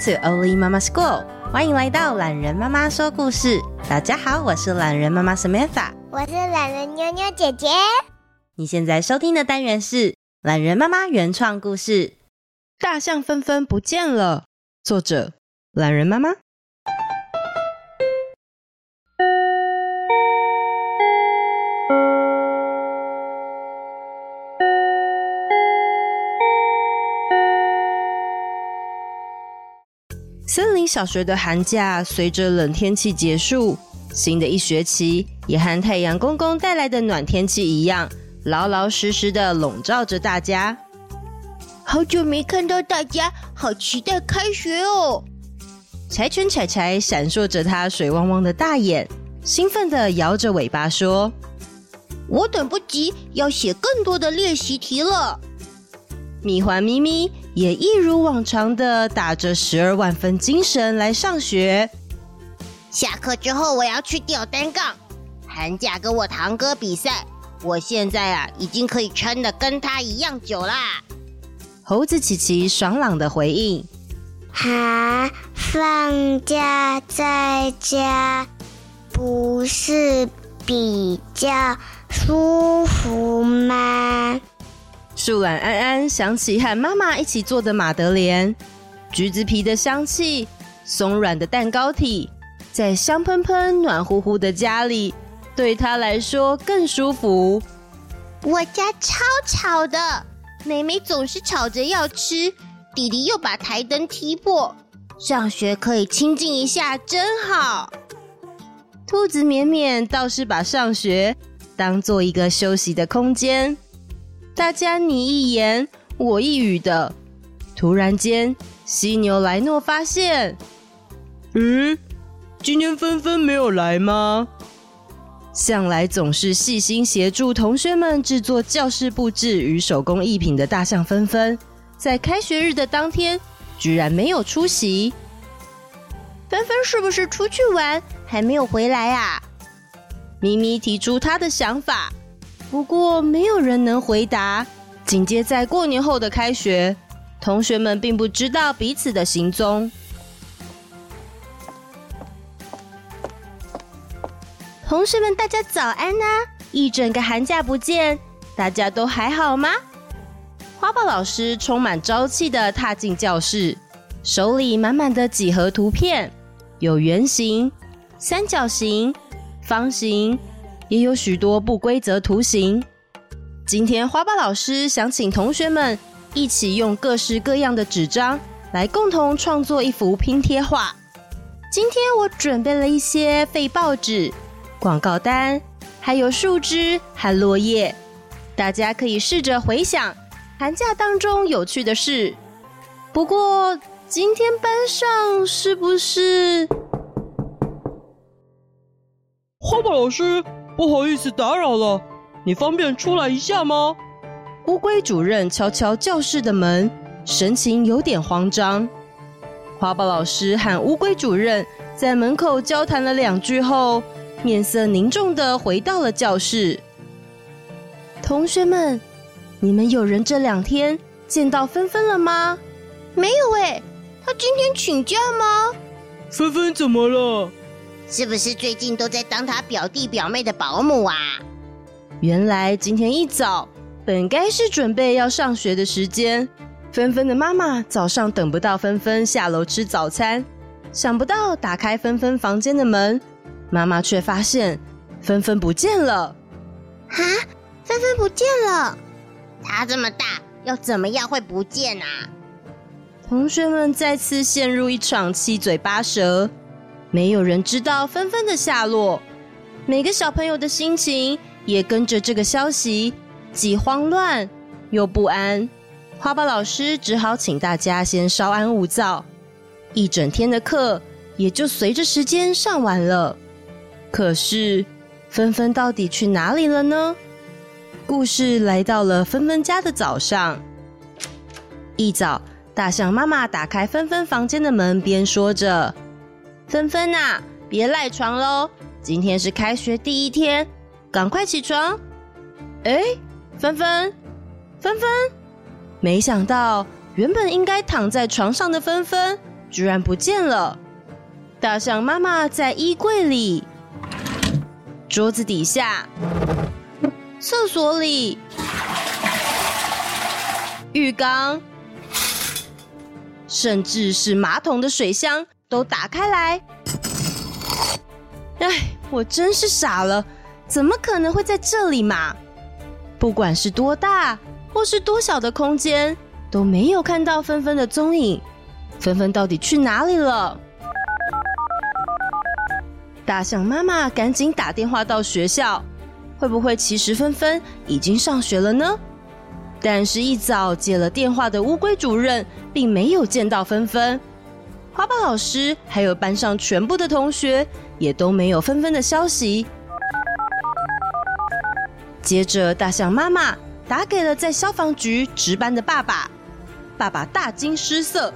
To Oli Mama School，欢迎来到懒人妈妈说故事。大家好，我是懒人妈妈 Samantha，我是懒人妞妞姐姐。你现在收听的单元是懒人妈妈原创故事《大象纷纷不见了》，作者懒人妈妈。小学的寒假随着冷天气结束，新的一学期也和太阳公公带来的暖天气一样，老老实实的笼罩着大家。好久没看到大家，好期待开学哦！柴犬柴柴闪烁着它水汪汪的大眼，兴奋的摇着尾巴说：“我等不及要写更多的练习题了。”米环咪咪也一如往常的打着十二万分精神来上学。下课之后我要去吊单杠。寒假跟我堂哥比赛，我现在啊已经可以撑得跟他一样久啦。猴子琪琪爽朗的回应：“哈，放假在家不是比较舒服吗？”树懒安安想起和妈妈一起做的马德莲，橘子皮的香气，松软的蛋糕体，在香喷喷、暖乎乎的家里，对他来说更舒服。我家超吵的，妹妹总是吵着要吃，弟弟又把台灯踢破，上学可以清静一下，真好。兔子绵绵倒是把上学当做一个休息的空间。大家你一言我一语的，突然间，犀牛莱诺发现，嗯，今天纷纷没有来吗？向来总是细心协助同学们制作教室布置与手工艺品的大象纷纷，在开学日的当天，居然没有出席。纷纷是不是出去玩，还没有回来啊？咪咪提出他的想法。不过没有人能回答。紧接在过年后的开学，同学们并不知道彼此的行踪。同学们，大家早安啊！一整个寒假不见，大家都还好吗？花豹老师充满朝气的踏进教室，手里满满的几何图片，有圆形、三角形、方形。也有许多不规则图形。今天花豹老师想请同学们一起用各式各样的纸张来共同创作一幅拼贴画。今天我准备了一些废报纸、广告单，还有树枝和落叶。大家可以试着回想寒假当中有趣的事。不过今天班上是不是？花豹老师？不好意思打扰了，你方便出来一下吗？乌龟主任敲敲教室的门，神情有点慌张。花豹老师和乌龟主任在门口交谈了两句后，面色凝重的回到了教室。同学们，你们有人这两天见到芬芬了吗？没有哎，他今天请假吗？芬芬怎么了？是不是最近都在当他表弟表妹的保姆啊？原来今天一早本该是准备要上学的时间，芬芬的妈妈早上等不到芬芬下楼吃早餐，想不到打开芬芬房间的门，妈妈却发现芬芬不见了。啊，芬芬不见了！她这么大，要怎么样会不见啊？同学们再次陷入一场七嘴八舌，没有人知道芬芬的下落。每个小朋友的心情也跟着这个消息既慌乱又不安。花豹老师只好请大家先稍安勿躁，一整天的课也就随着时间上完了。可是，芬芬到底去哪里了呢？故事来到了芬芬家的早上。一早，大象妈妈打开芬芬房间的门，边说着：“芬芬呐，别赖床喽，今天是开学第一天，赶快起床。”哎，芬芬，芬芬，没想到原本应该躺在床上的芬芬，居然不见了。大象妈妈在衣柜里。桌子底下、厕所里、浴缸，甚至是马桶的水箱都打开来。哎，我真是傻了，怎么可能会在这里嘛？不管是多大或是多小的空间，都没有看到芬芬的踪影。芬芬到底去哪里了？大象妈妈赶紧打电话到学校，会不会其实芬芬已经上学了呢？但是，一早接了电话的乌龟主任并没有见到芬芬，花豹老师还有班上全部的同学也都没有芬芬的消息。接着，大象妈妈打给了在消防局值班的爸爸，爸爸大惊失色：“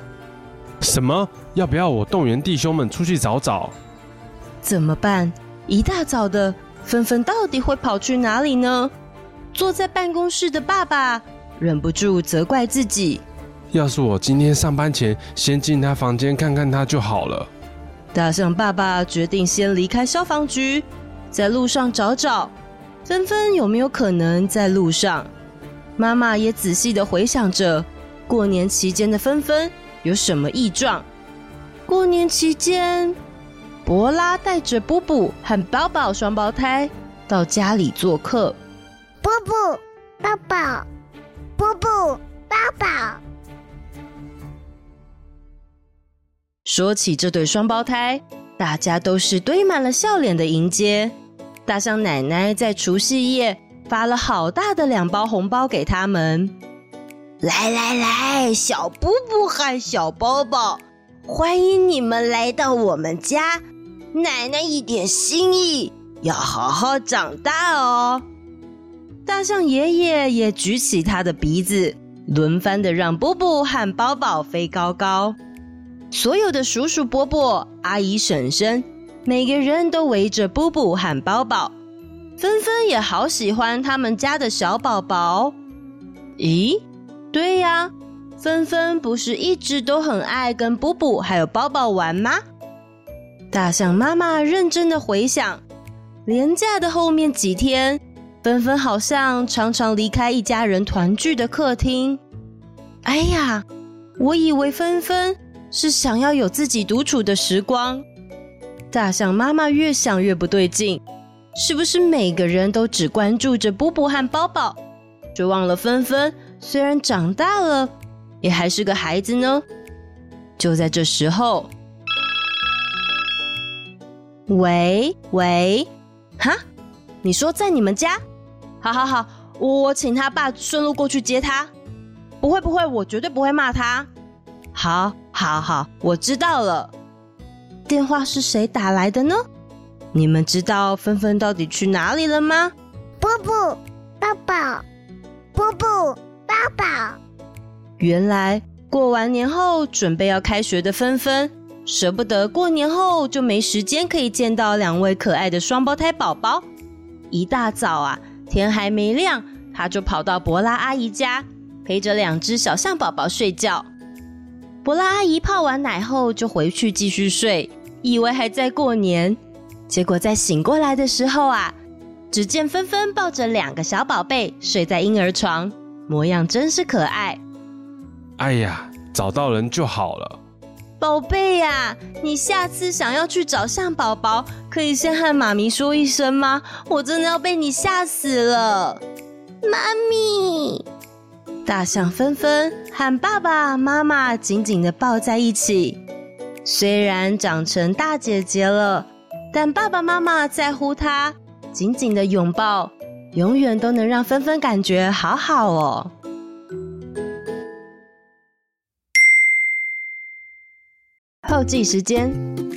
什么？要不要我动员弟兄们出去找找？”怎么办？一大早的，芬芬到底会跑去哪里呢？坐在办公室的爸爸忍不住责怪自己：要是我今天上班前先进他房间看看他就好了。大象爸爸决定先离开消防局，在路上找找芬芬有没有可能在路上。妈妈也仔细的回想着过年期间的芬芬有什么异状。过年期间。博拉带着布布和宝宝双胞胎到家里做客。布布，宝宝，布布，宝宝。说起这对双胞胎，大家都是堆满了笑脸的迎接。大象奶奶在除夕夜发了好大的两包红包给他们。来来来，小布布和小包包，欢迎你们来到我们家。奶奶一点心意，要好好长大哦。大象爷爷也举起他的鼻子，轮番的让布布和包包飞高高。所有的叔叔伯伯、阿姨婶婶，每个人都围着布布和宝宝。芬芬也好喜欢他们家的小宝宝。咦，对呀，芬芬不是一直都很爱跟布布还有宝宝玩吗？大象妈妈认真的回想，连假的后面几天，芬芬好像常常离开一家人团聚的客厅。哎呀，我以为芬芬是想要有自己独处的时光。大象妈妈越想越不对劲，是不是每个人都只关注着布布和包包，就忘了芬芬虽然长大了，也还是个孩子呢？就在这时候。喂喂，哈？你说在你们家？好好好，我请他爸顺路过去接他。不会不会，我绝对不会骂他。好，好，好，我知道了。电话是谁打来的呢？你们知道芬芬到底去哪里了吗？布布，宝宝，布布，宝宝。原来过完年后准备要开学的芬芬。舍不得过年后就没时间可以见到两位可爱的双胞胎宝宝。一大早啊，天还没亮，他就跑到博拉阿姨家，陪着两只小象宝宝睡觉。柏拉阿姨泡完奶后就回去继续睡，以为还在过年，结果在醒过来的时候啊，只见芬芬抱着两个小宝贝睡在婴儿床，模样真是可爱。哎呀，找到人就好了。宝贝呀，你下次想要去找象宝宝，可以先和妈咪说一声吗？我真的要被你吓死了。妈咪，大象芬芬和爸爸妈妈紧紧的抱在一起。虽然长成大姐姐了，但爸爸妈妈在乎她，紧紧的拥抱，永远都能让芬芬感觉好好哦。后记时间，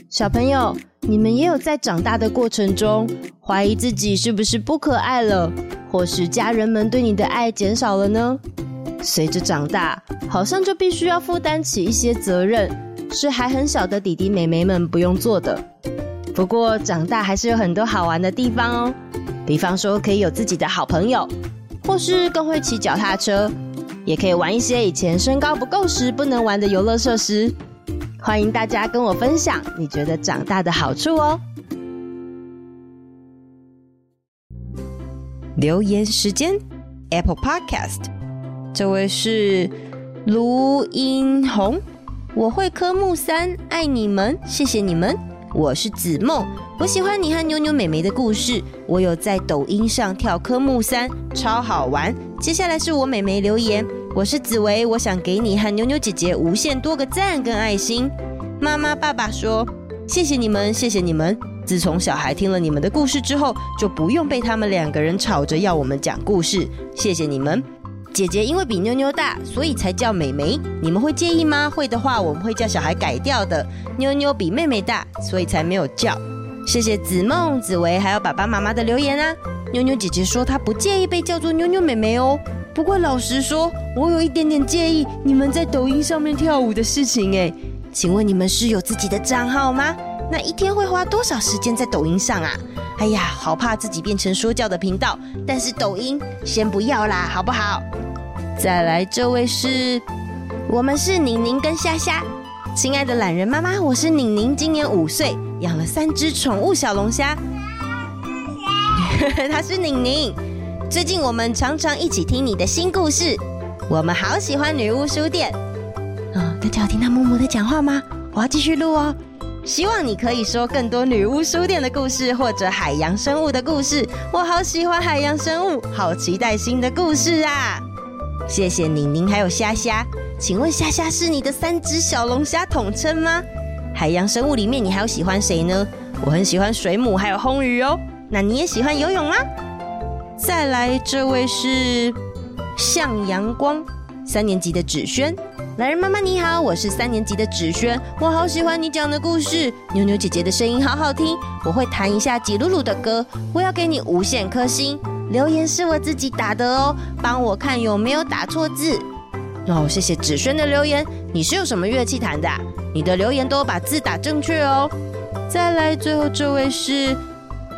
小朋友，你们也有在长大的过程中怀疑自己是不是不可爱了，或是家人们对你的爱减少了呢？随着长大，好像就必须要负担起一些责任，是还很小的弟弟妹妹们不用做的。不过长大还是有很多好玩的地方哦，比方说可以有自己的好朋友，或是更会骑脚踏车，也可以玩一些以前身高不够时不能玩的游乐设施。欢迎大家跟我分享你觉得长大的好处哦。留言时间，Apple Podcast，这位是卢英红，我会科目三，爱你们，谢谢你们。我是子梦，我喜欢你和妞妞妹妹的故事，我有在抖音上跳科目三，超好玩。接下来是我妹妹留言。我是紫薇，我想给你和妞妞姐姐无限多个赞跟爱心。妈妈、爸爸说：“谢谢你们，谢谢你们。自从小孩听了你们的故事之后，就不用被他们两个人吵着要我们讲故事。谢谢你们。姐姐因为比妞妞大，所以才叫妹妹。你们会介意吗？会的话，我们会叫小孩改掉的。妞妞比妹妹大，所以才没有叫。谢谢子梦、紫薇还有爸爸妈妈的留言啊。妞妞姐姐说她不介意被叫做妞妞妹妹哦。”不过老实说，我有一点点介意你们在抖音上面跳舞的事情诶。请问你们是有自己的账号吗？那一天会花多少时间在抖音上啊？哎呀，好怕自己变成说教的频道。但是抖音先不要啦，好不好？再来，这位是，我们是宁宁跟虾虾。亲爱的懒人妈妈，我是宁宁，今年五岁，养了三只宠物小龙虾。他是宁宁。最近我们常常一起听你的新故事，我们好喜欢女巫书店。啊、大家有听到木木的讲话吗？我要继续录哦。希望你可以说更多女巫书店的故事，或者海洋生物的故事。我好喜欢海洋生物，好期待新的故事啊！谢谢宁宁还有虾虾，请问虾虾是你的三只小龙虾统称吗？海洋生物里面你还有喜欢谁呢？我很喜欢水母还有红鱼哦。那你也喜欢游泳吗？再来，这位是向阳光三年级的芷萱，榄仁妈妈你好，我是三年级的芷萱，我好喜欢你讲的故事，妞妞姐姐的声音好好听，我会弹一下吉鲁鲁的歌，我要给你无限颗星。留言是我自己打的哦，帮我看有没有打错字。哦，谢谢芷萱的留言，你是用什么乐器弹的啊？你的留言都把字打正确哦。再来，最后这位是。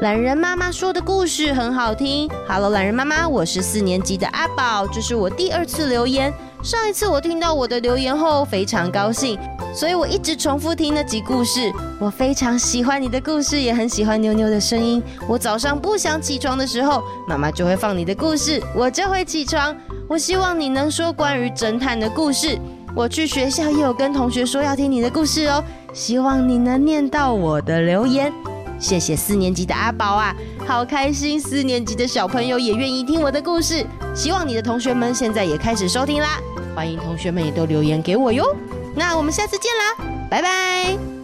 懒人妈妈说的故事很好听。Hello，榄仁妈妈，我是四年级的阿宝，这是我第二次留言。上一次我听到我的留言后非常高兴，所以我一直重复听那集故事。我非常喜欢你的故事，也很喜欢妞妞的声音。我早上不想起床的时候，妈妈就会放你的故事，我就会起床。我希望你能说关于侦探的故事。我去学校也有跟同学说要听你的故事哦，希望你能念到我的留言。谢谢四年级的阿宝啊，好开心！四年级的小朋友也愿意听我的故事，希望你的同学们现在也开始收听啦。欢迎同学们也都留言给我哟。那我们下次见啦，拜拜。